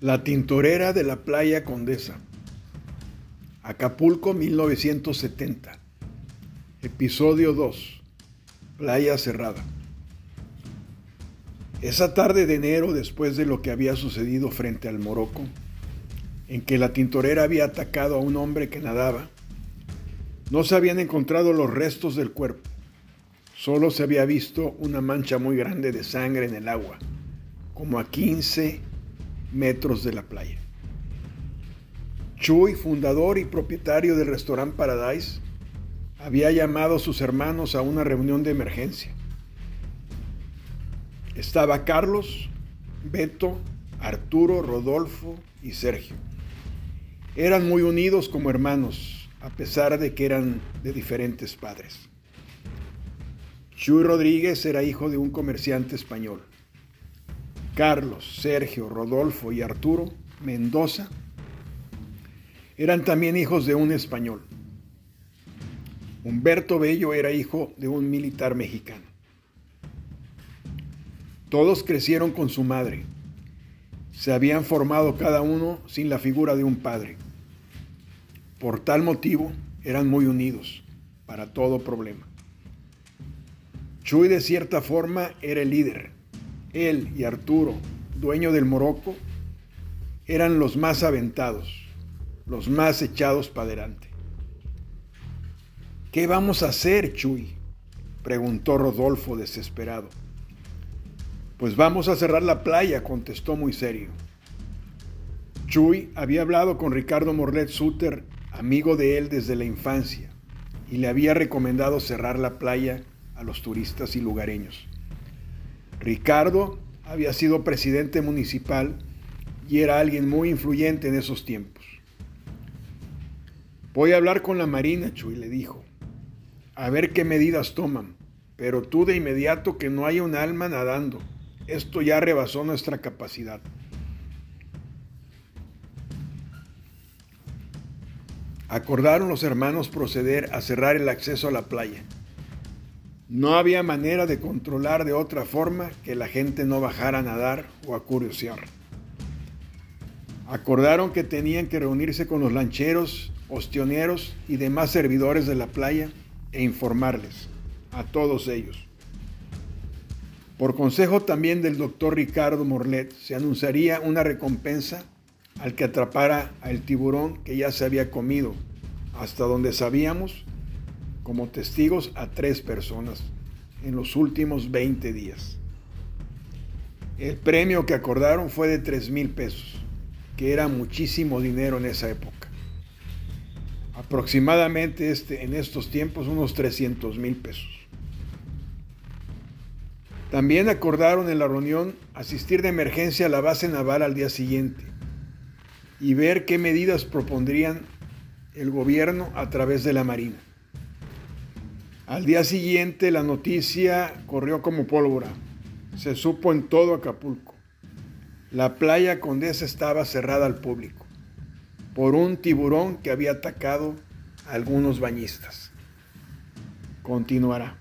La tintorera de la playa Condesa. Acapulco 1970. Episodio 2. Playa cerrada. Esa tarde de enero, después de lo que había sucedido frente al Morocco, en que la tintorera había atacado a un hombre que nadaba, no se habían encontrado los restos del cuerpo. Solo se había visto una mancha muy grande de sangre en el agua, como a 15 metros de la playa. Chuy, fundador y propietario del restaurante Paradise, había llamado a sus hermanos a una reunión de emergencia. Estaba Carlos, Beto, Arturo, Rodolfo y Sergio. Eran muy unidos como hermanos, a pesar de que eran de diferentes padres. Chuy Rodríguez era hijo de un comerciante español. Carlos, Sergio, Rodolfo y Arturo Mendoza eran también hijos de un español. Humberto Bello era hijo de un militar mexicano. Todos crecieron con su madre. Se habían formado cada uno sin la figura de un padre. Por tal motivo eran muy unidos para todo problema. Chuy de cierta forma era el líder, él y Arturo, dueño del Morocco, eran los más aventados, los más echados para adelante. ¿Qué vamos a hacer, Chuy? preguntó Rodolfo desesperado. Pues vamos a cerrar la playa, contestó muy serio. Chuy había hablado con Ricardo Morlet Suter, amigo de él desde la infancia, y le había recomendado cerrar la playa a los turistas y lugareños. Ricardo había sido presidente municipal y era alguien muy influyente en esos tiempos. Voy a hablar con la Marina, Chuy, le dijo, a ver qué medidas toman, pero tú de inmediato que no haya un alma nadando. Esto ya rebasó nuestra capacidad. Acordaron los hermanos proceder a cerrar el acceso a la playa. No había manera de controlar de otra forma que la gente no bajara a nadar o a curiosear. Acordaron que tenían que reunirse con los lancheros, ostioneros y demás servidores de la playa e informarles a todos ellos. Por consejo también del doctor Ricardo Morlet, se anunciaría una recompensa al que atrapara al tiburón que ya se había comido, hasta donde sabíamos como testigos a tres personas en los últimos 20 días. El premio que acordaron fue de 3 mil pesos, que era muchísimo dinero en esa época. Aproximadamente este, en estos tiempos unos 300 mil pesos. También acordaron en la reunión asistir de emergencia a la base naval al día siguiente y ver qué medidas propondrían el gobierno a través de la Marina. Al día siguiente la noticia corrió como pólvora. Se supo en todo Acapulco. La playa Condesa estaba cerrada al público por un tiburón que había atacado a algunos bañistas. Continuará.